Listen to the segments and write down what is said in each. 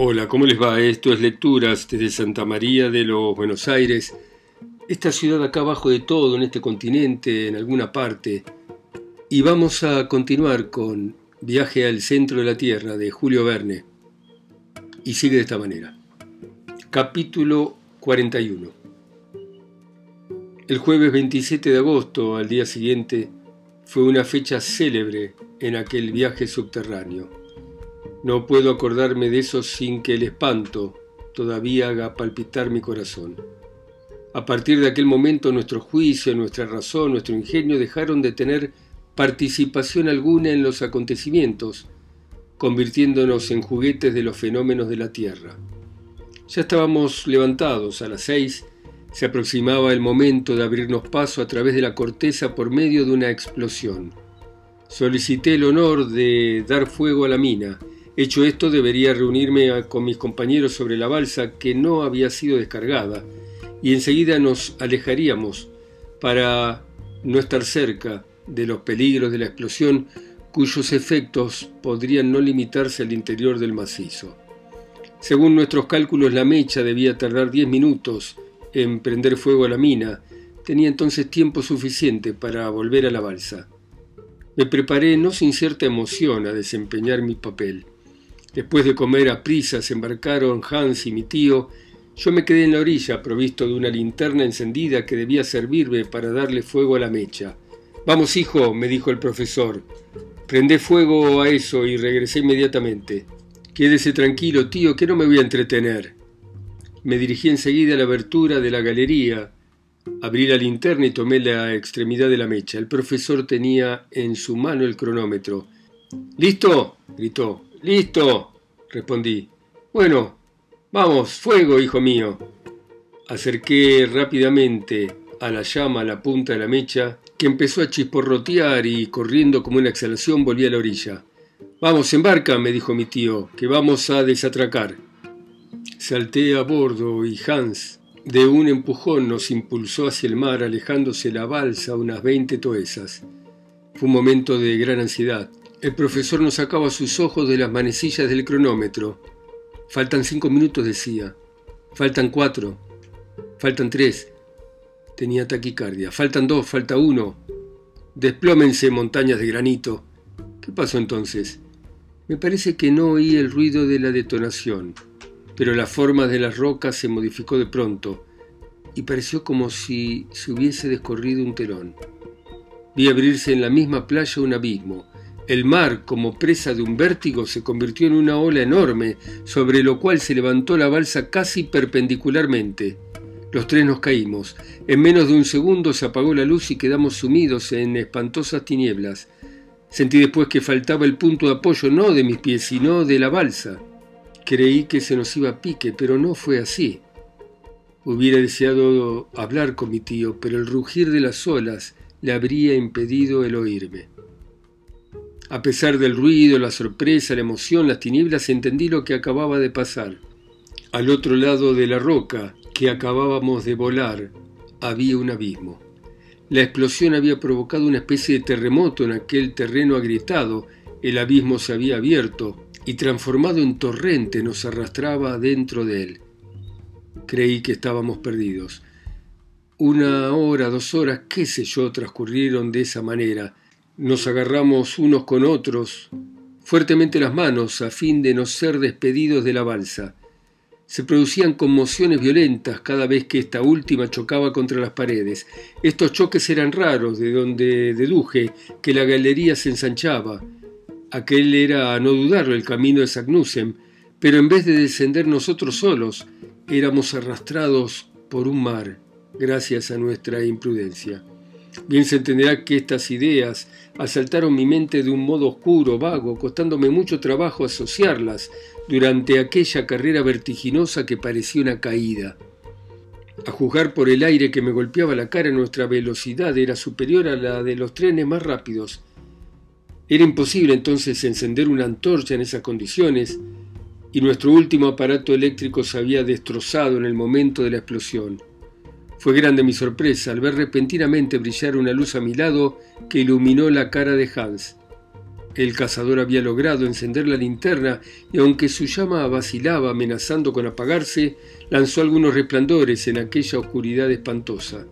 Hola, ¿cómo les va? Esto es Lecturas desde Santa María de los Buenos Aires, esta ciudad acá abajo de todo, en este continente, en alguna parte. Y vamos a continuar con Viaje al centro de la Tierra de Julio Verne. Y sigue de esta manera. Capítulo 41. El jueves 27 de agosto, al día siguiente, fue una fecha célebre en aquel viaje subterráneo. No puedo acordarme de eso sin que el espanto todavía haga palpitar mi corazón. A partir de aquel momento nuestro juicio, nuestra razón, nuestro ingenio dejaron de tener participación alguna en los acontecimientos, convirtiéndonos en juguetes de los fenómenos de la Tierra. Ya estábamos levantados a las seis, se aproximaba el momento de abrirnos paso a través de la corteza por medio de una explosión. Solicité el honor de dar fuego a la mina, Hecho esto, debería reunirme con mis compañeros sobre la balsa que no había sido descargada, y enseguida nos alejaríamos para no estar cerca de los peligros de la explosión cuyos efectos podrían no limitarse al interior del macizo. Según nuestros cálculos, la mecha debía tardar diez minutos en prender fuego a la mina. Tenía entonces tiempo suficiente para volver a la balsa. Me preparé no sin cierta emoción a desempeñar mi papel. Después de comer a prisa se embarcaron Hans y mi tío. Yo me quedé en la orilla, provisto de una linterna encendida que debía servirme para darle fuego a la mecha. Vamos, hijo, me dijo el profesor. Prendé fuego a eso y regresé inmediatamente. Quédese tranquilo, tío, que no me voy a entretener. Me dirigí enseguida a la abertura de la galería. Abrí la linterna y tomé la extremidad de la mecha. El profesor tenía en su mano el cronómetro. ¿Listo? gritó. Listo, respondí. Bueno, vamos, fuego, hijo mío. Acerqué rápidamente a la llama la punta de la mecha, que empezó a chisporrotear y corriendo como una exhalación volví a la orilla. Vamos, embarca, me dijo mi tío, que vamos a desatracar. Salté a bordo y Hans, de un empujón, nos impulsó hacia el mar, alejándose la balsa unas veinte toesas. Fue un momento de gran ansiedad. El profesor nos sacaba sus ojos de las manecillas del cronómetro. Faltan cinco minutos, decía. Faltan cuatro. Faltan tres. Tenía taquicardia. Faltan dos, falta uno. Desplómense montañas de granito. ¿Qué pasó entonces? Me parece que no oí el ruido de la detonación, pero la forma de las rocas se modificó de pronto y pareció como si se hubiese descorrido un telón. Vi abrirse en la misma playa un abismo el mar, como presa de un vértigo, se convirtió en una ola enorme, sobre lo cual se levantó la balsa casi perpendicularmente. Los tres nos caímos. En menos de un segundo se apagó la luz y quedamos sumidos en espantosas tinieblas. Sentí después que faltaba el punto de apoyo no de mis pies, sino de la balsa. Creí que se nos iba a pique, pero no fue así. Hubiera deseado hablar con mi tío, pero el rugir de las olas le habría impedido el oírme. A pesar del ruido, la sorpresa, la emoción, las tinieblas, entendí lo que acababa de pasar. Al otro lado de la roca que acabábamos de volar había un abismo. La explosión había provocado una especie de terremoto en aquel terreno agrietado. El abismo se había abierto y transformado en torrente nos arrastraba dentro de él. Creí que estábamos perdidos. Una hora, dos horas, qué sé yo, transcurrieron de esa manera nos agarramos unos con otros fuertemente las manos a fin de no ser despedidos de la balsa. Se producían conmociones violentas cada vez que esta última chocaba contra las paredes. Estos choques eran raros, de donde deduje que la galería se ensanchaba. Aquel era, a no dudarlo, el camino de Sagnussem, pero en vez de descender nosotros solos, éramos arrastrados por un mar, gracias a nuestra imprudencia. Bien se entenderá que estas ideas asaltaron mi mente de un modo oscuro, vago, costándome mucho trabajo asociarlas durante aquella carrera vertiginosa que parecía una caída. A juzgar por el aire que me golpeaba la cara, nuestra velocidad era superior a la de los trenes más rápidos. Era imposible entonces encender una antorcha en esas condiciones, y nuestro último aparato eléctrico se había destrozado en el momento de la explosión. Fue grande mi sorpresa al ver repentinamente brillar una luz a mi lado que iluminó la cara de Hans. El cazador había logrado encender la linterna y aunque su llama vacilaba amenazando con apagarse, lanzó algunos resplandores en aquella oscuridad espantosa.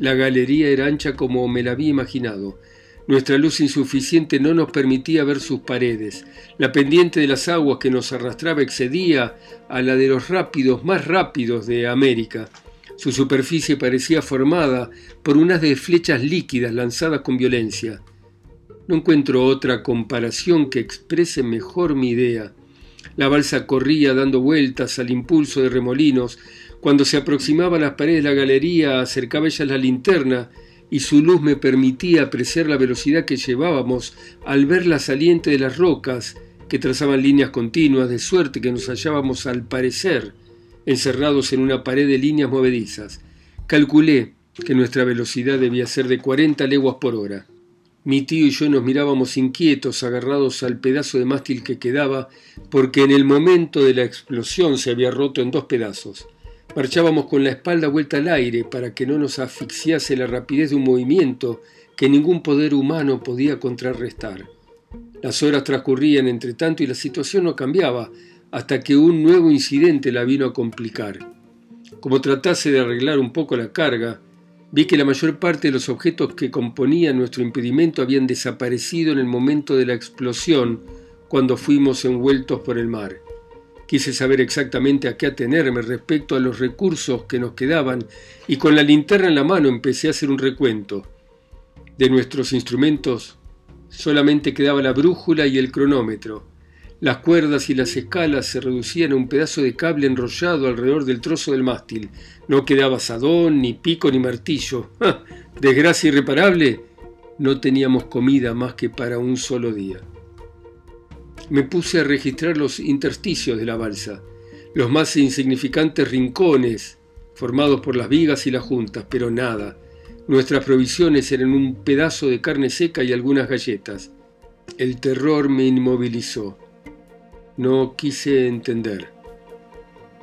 La galería era ancha como me la había imaginado. Nuestra luz insuficiente no nos permitía ver sus paredes. La pendiente de las aguas que nos arrastraba excedía a la de los rápidos más rápidos de América. Su superficie parecía formada por unas de flechas líquidas lanzadas con violencia. No encuentro otra comparación que exprese mejor mi idea. La balsa corría dando vueltas al impulso de remolinos. Cuando se aproximaba a las paredes de la galería, acercaba ella la linterna y su luz me permitía apreciar la velocidad que llevábamos al ver la saliente de las rocas que trazaban líneas continuas, de suerte que nos hallábamos al parecer encerrados en una pared de líneas movedizas. Calculé que nuestra velocidad debía ser de 40 leguas por hora. Mi tío y yo nos mirábamos inquietos, agarrados al pedazo de mástil que quedaba, porque en el momento de la explosión se había roto en dos pedazos. Marchábamos con la espalda vuelta al aire para que no nos asfixiase la rapidez de un movimiento que ningún poder humano podía contrarrestar. Las horas transcurrían entre tanto y la situación no cambiaba, hasta que un nuevo incidente la vino a complicar. Como tratase de arreglar un poco la carga, Vi que la mayor parte de los objetos que componían nuestro impedimento habían desaparecido en el momento de la explosión cuando fuimos envueltos por el mar. Quise saber exactamente a qué atenerme respecto a los recursos que nos quedaban y con la linterna en la mano empecé a hacer un recuento. De nuestros instrumentos solamente quedaba la brújula y el cronómetro. Las cuerdas y las escalas se reducían a un pedazo de cable enrollado alrededor del trozo del mástil. No quedaba asadón, ni pico, ni martillo. Desgracia irreparable. No teníamos comida más que para un solo día. Me puse a registrar los intersticios de la balsa, los más insignificantes rincones formados por las vigas y las juntas, pero nada. Nuestras provisiones eran un pedazo de carne seca y algunas galletas. El terror me inmovilizó. No quise entender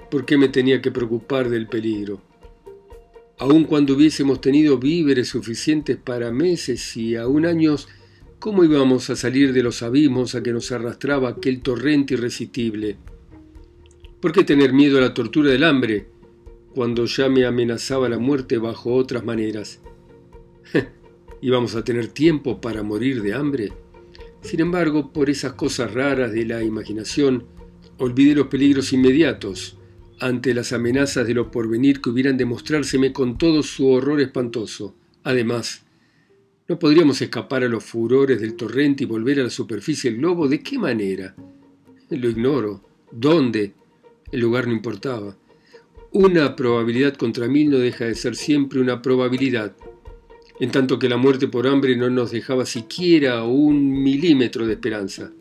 por qué me tenía que preocupar del peligro. Aun cuando hubiésemos tenido víveres suficientes para meses y aún años, ¿cómo íbamos a salir de los abismos a que nos arrastraba aquel torrente irresistible? ¿Por qué tener miedo a la tortura del hambre cuando ya me amenazaba la muerte bajo otras maneras? ¿Íbamos a tener tiempo para morir de hambre? Sin embargo, por esas cosas raras de la imaginación, olvidé los peligros inmediatos ante las amenazas de lo porvenir que hubieran de mostrárseme con todo su horror espantoso. Además, ¿no podríamos escapar a los furores del torrente y volver a la superficie del globo? ¿De qué manera? Lo ignoro. ¿Dónde? El lugar no importaba. Una probabilidad contra mil no deja de ser siempre una probabilidad, en tanto que la muerte por hambre no nos dejaba siquiera un milímetro de esperanza.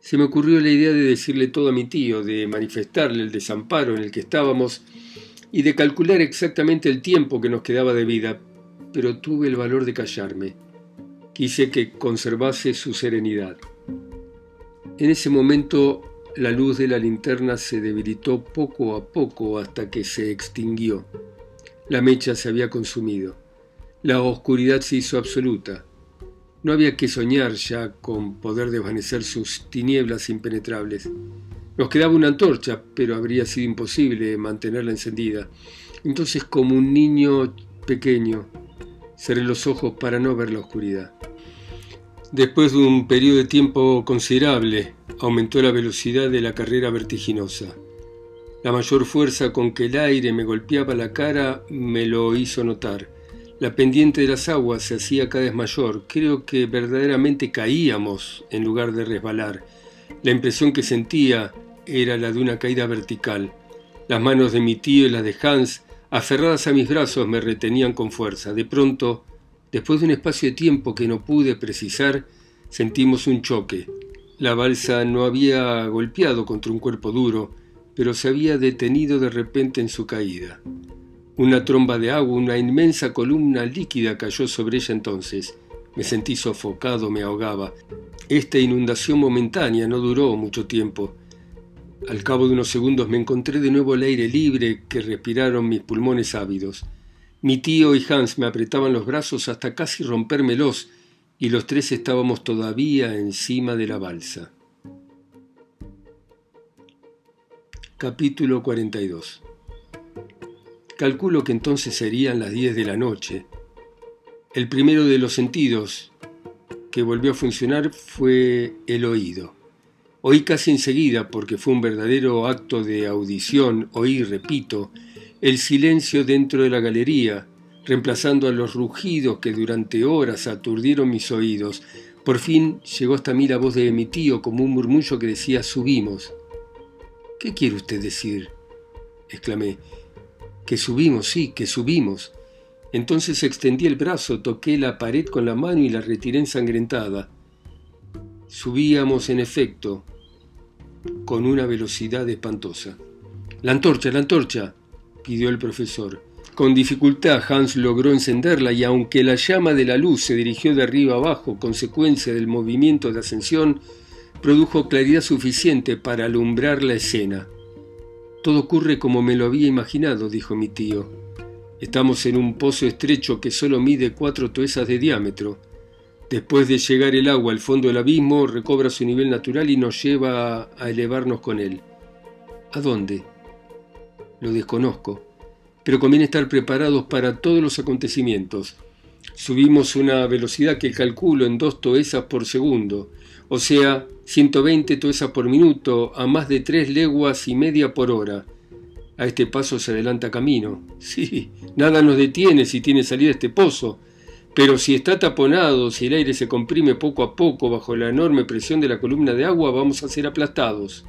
Se me ocurrió la idea de decirle todo a mi tío, de manifestarle el desamparo en el que estábamos y de calcular exactamente el tiempo que nos quedaba de vida, pero tuve el valor de callarme. Quise que conservase su serenidad. En ese momento la luz de la linterna se debilitó poco a poco hasta que se extinguió. La mecha se había consumido. La oscuridad se hizo absoluta. No había que soñar ya con poder desvanecer sus tinieblas impenetrables. Nos quedaba una antorcha, pero habría sido imposible mantenerla encendida. Entonces, como un niño pequeño, cerré los ojos para no ver la oscuridad. Después de un periodo de tiempo considerable, aumentó la velocidad de la carrera vertiginosa. La mayor fuerza con que el aire me golpeaba la cara me lo hizo notar. La pendiente de las aguas se hacía cada vez mayor. Creo que verdaderamente caíamos en lugar de resbalar. La impresión que sentía era la de una caída vertical. Las manos de mi tío y las de Hans, aferradas a mis brazos, me retenían con fuerza. De pronto, después de un espacio de tiempo que no pude precisar, sentimos un choque. La balsa no había golpeado contra un cuerpo duro, pero se había detenido de repente en su caída. Una tromba de agua, una inmensa columna líquida cayó sobre ella entonces. Me sentí sofocado, me ahogaba. Esta inundación momentánea no duró mucho tiempo. Al cabo de unos segundos me encontré de nuevo el aire libre que respiraron mis pulmones ávidos. Mi tío y Hans me apretaban los brazos hasta casi rompérmelos, y los tres estábamos todavía encima de la balsa. Capítulo 42 Calculo que entonces serían las 10 de la noche. El primero de los sentidos que volvió a funcionar fue el oído. Oí casi enseguida, porque fue un verdadero acto de audición, oí, repito, el silencio dentro de la galería, reemplazando a los rugidos que durante horas aturdieron mis oídos. Por fin llegó hasta mí la voz de mi tío como un murmullo que decía subimos. ¿Qué quiere usted decir? exclamé. Que subimos, sí, que subimos. Entonces extendí el brazo, toqué la pared con la mano y la retiré ensangrentada. Subíamos, en efecto, con una velocidad espantosa. La antorcha, la antorcha, pidió el profesor. Con dificultad Hans logró encenderla y aunque la llama de la luz se dirigió de arriba abajo, consecuencia del movimiento de ascensión, produjo claridad suficiente para alumbrar la escena. Todo ocurre como me lo había imaginado, dijo mi tío. Estamos en un pozo estrecho que solo mide cuatro toesas de diámetro. Después de llegar el agua al fondo del abismo, recobra su nivel natural y nos lleva a elevarnos con él. ¿A dónde? Lo desconozco, pero conviene estar preparados para todos los acontecimientos. Subimos una velocidad que calculo en dos toesas por segundo, o sea, 120 toesas por minuto a más de tres leguas y media por hora. A este paso se adelanta camino. Sí, nada nos detiene si tiene salida este pozo. Pero si está taponado, si el aire se comprime poco a poco bajo la enorme presión de la columna de agua, vamos a ser aplastados.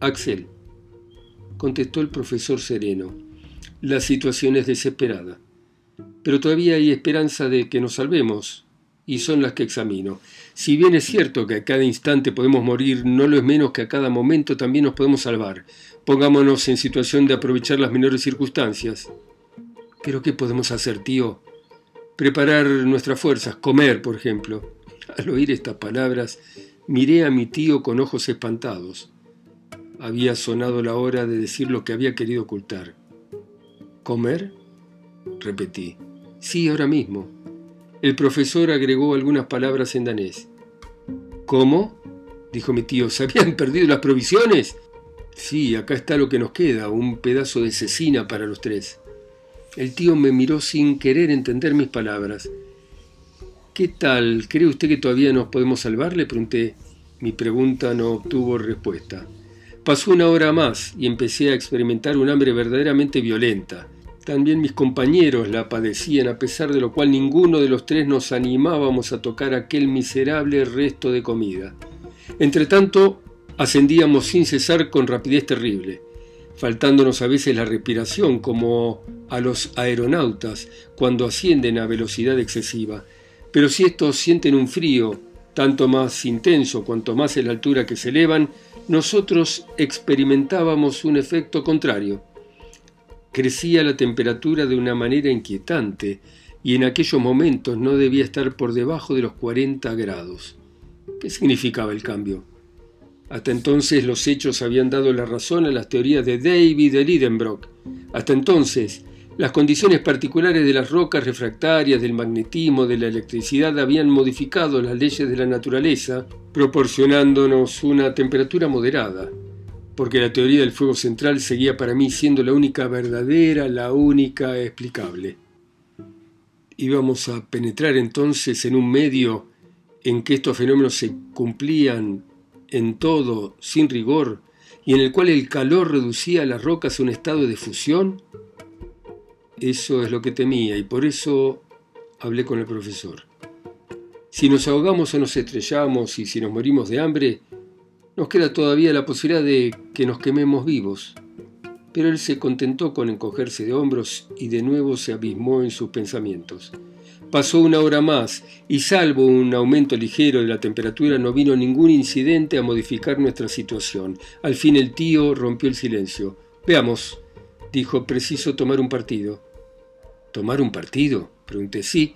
Axel, contestó el profesor sereno, la situación es desesperada. Pero todavía hay esperanza de que nos salvemos, y son las que examino. Si bien es cierto que a cada instante podemos morir, no lo es menos que a cada momento también nos podemos salvar. Pongámonos en situación de aprovechar las menores circunstancias. ¿Pero qué podemos hacer, tío? Preparar nuestras fuerzas, comer, por ejemplo. Al oír estas palabras, miré a mi tío con ojos espantados. Había sonado la hora de decir lo que había querido ocultar. ¿Comer? repetí. Sí, ahora mismo. El profesor agregó algunas palabras en danés. ¿Cómo? dijo mi tío. ¿Se habían perdido las provisiones? Sí, acá está lo que nos queda, un pedazo de cecina para los tres. El tío me miró sin querer entender mis palabras. ¿Qué tal? ¿Cree usted que todavía nos podemos salvar? Le pregunté. Mi pregunta no obtuvo respuesta. Pasó una hora más y empecé a experimentar un hambre verdaderamente violenta. También mis compañeros la padecían, a pesar de lo cual ninguno de los tres nos animábamos a tocar aquel miserable resto de comida. Entretanto, ascendíamos sin cesar con rapidez terrible, faltándonos a veces la respiración, como a los aeronautas cuando ascienden a velocidad excesiva. Pero si estos sienten un frío, tanto más intenso cuanto más en la altura que se elevan, nosotros experimentábamos un efecto contrario Crecía la temperatura de una manera inquietante y en aquellos momentos no debía estar por debajo de los 40 grados. ¿Qué significaba el cambio? Hasta entonces los hechos habían dado la razón a las teorías de David de Lidenbrock. Hasta entonces, las condiciones particulares de las rocas refractarias, del magnetismo, de la electricidad habían modificado las leyes de la naturaleza, proporcionándonos una temperatura moderada porque la teoría del fuego central seguía para mí siendo la única verdadera, la única explicable. Íbamos a penetrar entonces en un medio en que estos fenómenos se cumplían en todo, sin rigor, y en el cual el calor reducía a las rocas a un estado de fusión? Eso es lo que temía y por eso hablé con el profesor. Si nos ahogamos o nos estrellamos y si nos morimos de hambre, nos queda todavía la posibilidad de que nos quememos vivos. Pero él se contentó con encogerse de hombros y de nuevo se abismó en sus pensamientos. Pasó una hora más y salvo un aumento ligero de la temperatura no vino ningún incidente a modificar nuestra situación. Al fin el tío rompió el silencio. Veamos, dijo, preciso tomar un partido. ¿Tomar un partido? Pregunté. Sí,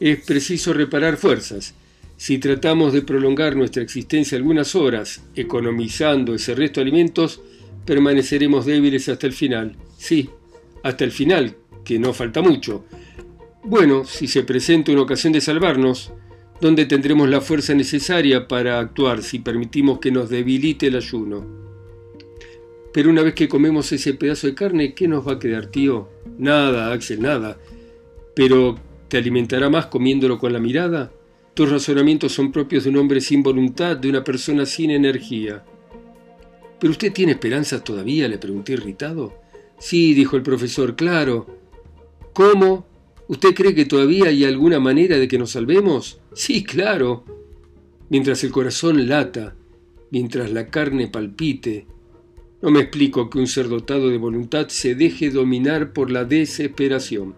es preciso reparar fuerzas. Si tratamos de prolongar nuestra existencia algunas horas, economizando ese resto de alimentos, permaneceremos débiles hasta el final. Sí, hasta el final, que no falta mucho. Bueno, si se presenta una ocasión de salvarnos, ¿dónde tendremos la fuerza necesaria para actuar si permitimos que nos debilite el ayuno? Pero una vez que comemos ese pedazo de carne, ¿qué nos va a quedar, tío? Nada, Axel, nada. Pero, ¿te alimentará más comiéndolo con la mirada? Tus razonamientos son propios de un hombre sin voluntad, de una persona sin energía. ¿Pero usted tiene esperanzas todavía? le pregunté irritado. Sí, dijo el profesor, claro. ¿Cómo? ¿Usted cree que todavía hay alguna manera de que nos salvemos? Sí, claro. Mientras el corazón lata, mientras la carne palpite, no me explico que un ser dotado de voluntad se deje dominar por la desesperación.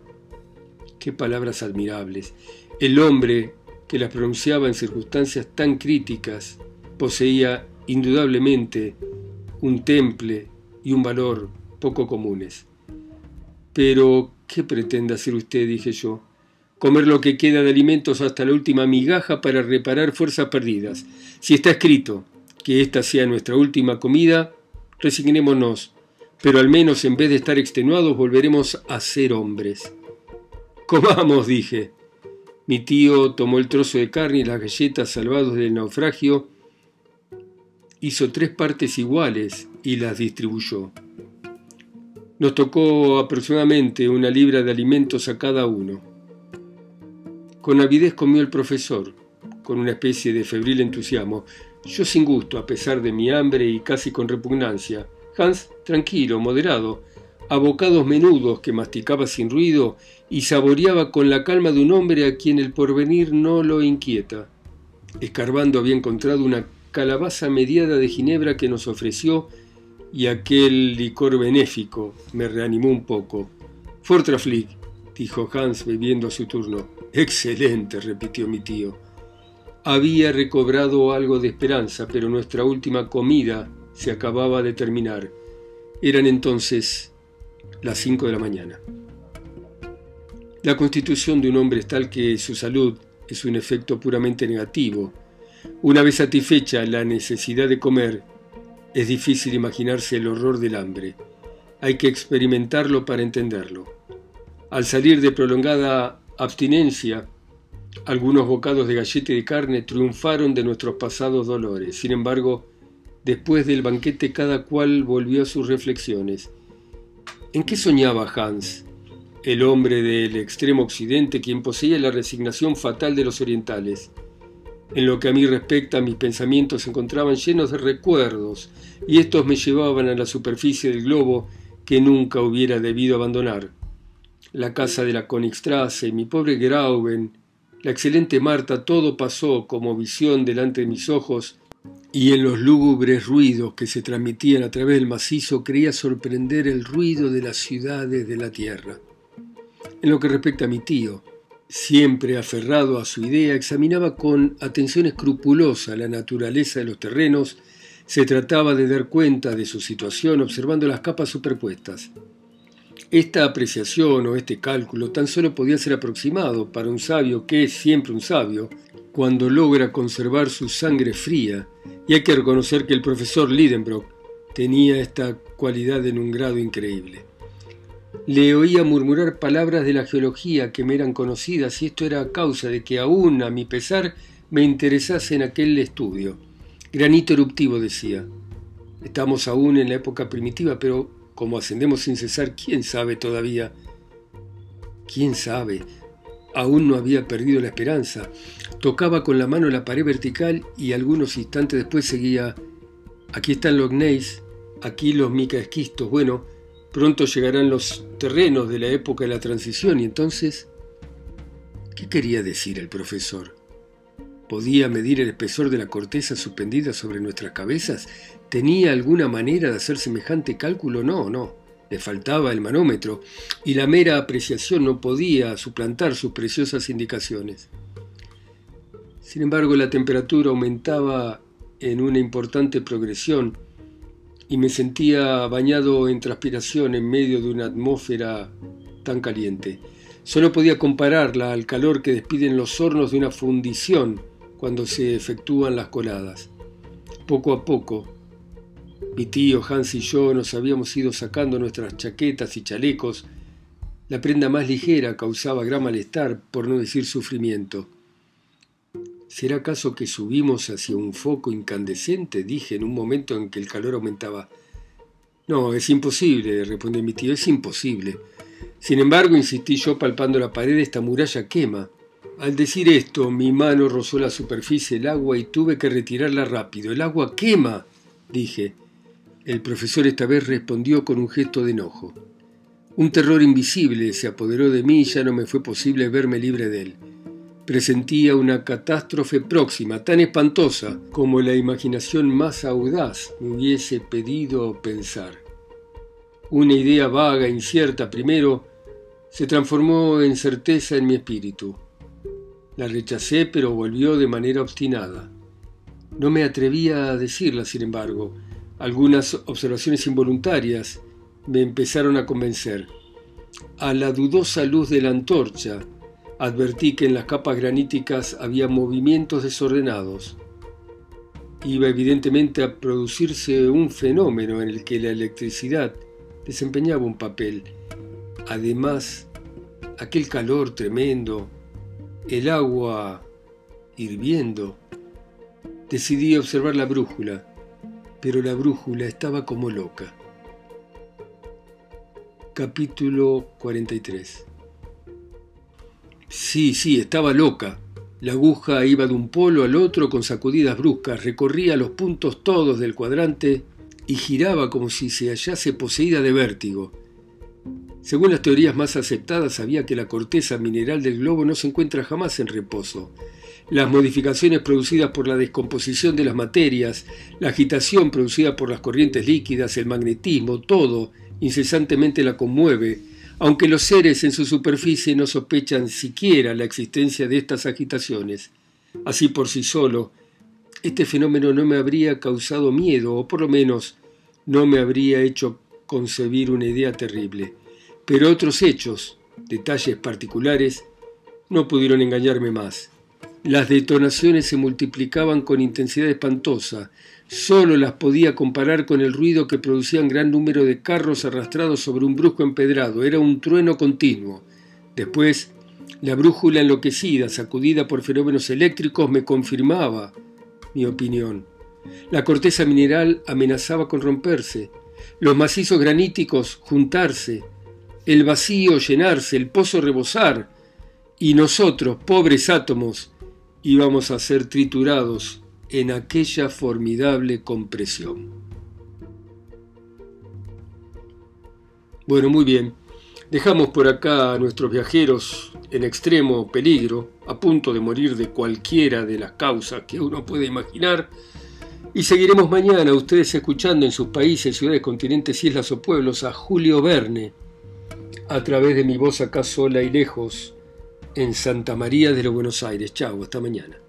Qué palabras admirables. El hombre que las pronunciaba en circunstancias tan críticas poseía indudablemente un temple y un valor poco comunes. Pero, ¿qué pretende hacer usted? dije yo. Comer lo que queda de alimentos hasta la última migaja para reparar fuerzas perdidas. Si está escrito que esta sea nuestra última comida, resignémonos, pero al menos en vez de estar extenuados volveremos a ser hombres. Comamos, dije. Mi tío tomó el trozo de carne y las galletas salvados del naufragio, hizo tres partes iguales y las distribuyó. Nos tocó aproximadamente una libra de alimentos a cada uno. Con avidez comió el profesor, con una especie de febril entusiasmo, yo sin gusto, a pesar de mi hambre y casi con repugnancia. Hans, tranquilo, moderado, a bocados menudos que masticaba sin ruido y saboreaba con la calma de un hombre a quien el porvenir no lo inquieta. Escarbando había encontrado una calabaza mediada de ginebra que nos ofreció y aquel licor benéfico me reanimó un poco. Fortraflick, dijo Hans bebiendo a su turno. Excelente, repitió mi tío. Había recobrado algo de esperanza, pero nuestra última comida se acababa de terminar. Eran entonces las cinco de la mañana. La constitución de un hombre es tal que su salud es un efecto puramente negativo. Una vez satisfecha la necesidad de comer, es difícil imaginarse el horror del hambre. Hay que experimentarlo para entenderlo. Al salir de prolongada abstinencia, algunos bocados de galleta y de carne triunfaron de nuestros pasados dolores. Sin embargo, después del banquete cada cual volvió a sus reflexiones. ¿En qué soñaba Hans, el hombre del extremo occidente, quien poseía la resignación fatal de los orientales? En lo que a mí respecta, mis pensamientos se encontraban llenos de recuerdos, y estos me llevaban a la superficie del globo que nunca hubiera debido abandonar. La casa de la Konigstrasse, mi pobre Grauben, la excelente Marta, todo pasó como visión delante de mis ojos, y en los lúgubres ruidos que se transmitían a través del macizo creía sorprender el ruido de las ciudades de la tierra. En lo que respecta a mi tío, siempre aferrado a su idea, examinaba con atención escrupulosa la naturaleza de los terrenos, se trataba de dar cuenta de su situación observando las capas superpuestas. Esta apreciación o este cálculo tan solo podía ser aproximado para un sabio que es siempre un sabio, cuando logra conservar su sangre fría, y hay que reconocer que el profesor Lidenbrock tenía esta cualidad en un grado increíble. Le oía murmurar palabras de la geología que me eran conocidas y esto era a causa de que aún a mi pesar me interesase en aquel estudio. Granito eruptivo decía. Estamos aún en la época primitiva, pero como ascendemos sin cesar, ¿quién sabe todavía? ¿Quién sabe? Aún no había perdido la esperanza. Tocaba con la mano la pared vertical y algunos instantes después seguía, aquí están los gneis, aquí los micaesquistos. Bueno, pronto llegarán los terrenos de la época de la transición y entonces... ¿Qué quería decir el profesor? ¿Podía medir el espesor de la corteza suspendida sobre nuestras cabezas? ¿Tenía alguna manera de hacer semejante cálculo? No, no. Le faltaba el manómetro y la mera apreciación no podía suplantar sus preciosas indicaciones. Sin embargo, la temperatura aumentaba en una importante progresión y me sentía bañado en transpiración en medio de una atmósfera tan caliente. Solo podía compararla al calor que despiden los hornos de una fundición cuando se efectúan las coladas. Poco a poco, mi tío Hans y yo nos habíamos ido sacando nuestras chaquetas y chalecos La prenda más ligera causaba gran malestar, por no decir sufrimiento. ¿Será acaso que subimos hacia un foco incandescente? dije en un momento en que el calor aumentaba. No, es imposible, respondió mi tío, es imposible. Sin embargo, insistí yo palpando la pared, esta muralla quema. Al decir esto, mi mano rozó la superficie del agua y tuve que retirarla rápido. El agua quema, dije. El profesor esta vez respondió con un gesto de enojo. Un terror invisible se apoderó de mí y ya no me fue posible verme libre de él. Presentía una catástrofe próxima, tan espantosa como la imaginación más audaz me hubiese pedido pensar. Una idea vaga, incierta primero, se transformó en certeza en mi espíritu. La rechacé, pero volvió de manera obstinada. No me atrevía a decirla, sin embargo. Algunas observaciones involuntarias me empezaron a convencer. A la dudosa luz de la antorcha, advertí que en las capas graníticas había movimientos desordenados. Iba evidentemente a producirse un fenómeno en el que la electricidad desempeñaba un papel. Además, aquel calor tremendo, el agua hirviendo. Decidí observar la brújula, pero la brújula estaba como loca. Capítulo 43 Sí, sí, estaba loca. La aguja iba de un polo al otro con sacudidas bruscas, recorría los puntos todos del cuadrante y giraba como si se hallase poseída de vértigo. Según las teorías más aceptadas, sabía que la corteza mineral del globo no se encuentra jamás en reposo. Las modificaciones producidas por la descomposición de las materias, la agitación producida por las corrientes líquidas, el magnetismo, todo incesantemente la conmueve aunque los seres en su superficie no sospechan siquiera la existencia de estas agitaciones. Así por sí solo, este fenómeno no me habría causado miedo, o por lo menos no me habría hecho concebir una idea terrible. Pero otros hechos, detalles particulares, no pudieron engañarme más. Las detonaciones se multiplicaban con intensidad espantosa, Solo las podía comparar con el ruido que producían gran número de carros arrastrados sobre un brusco empedrado. Era un trueno continuo. Después, la brújula enloquecida, sacudida por fenómenos eléctricos, me confirmaba mi opinión. La corteza mineral amenazaba con romperse, los macizos graníticos juntarse, el vacío llenarse, el pozo rebosar, y nosotros, pobres átomos, íbamos a ser triturados en aquella formidable compresión. Bueno, muy bien. Dejamos por acá a nuestros viajeros en extremo peligro, a punto de morir de cualquiera de las causas que uno puede imaginar. Y seguiremos mañana ustedes escuchando en sus países, ciudades, continentes, islas o pueblos a Julio Verne, a través de mi voz acá sola y lejos, en Santa María de los Buenos Aires. Chao, hasta mañana.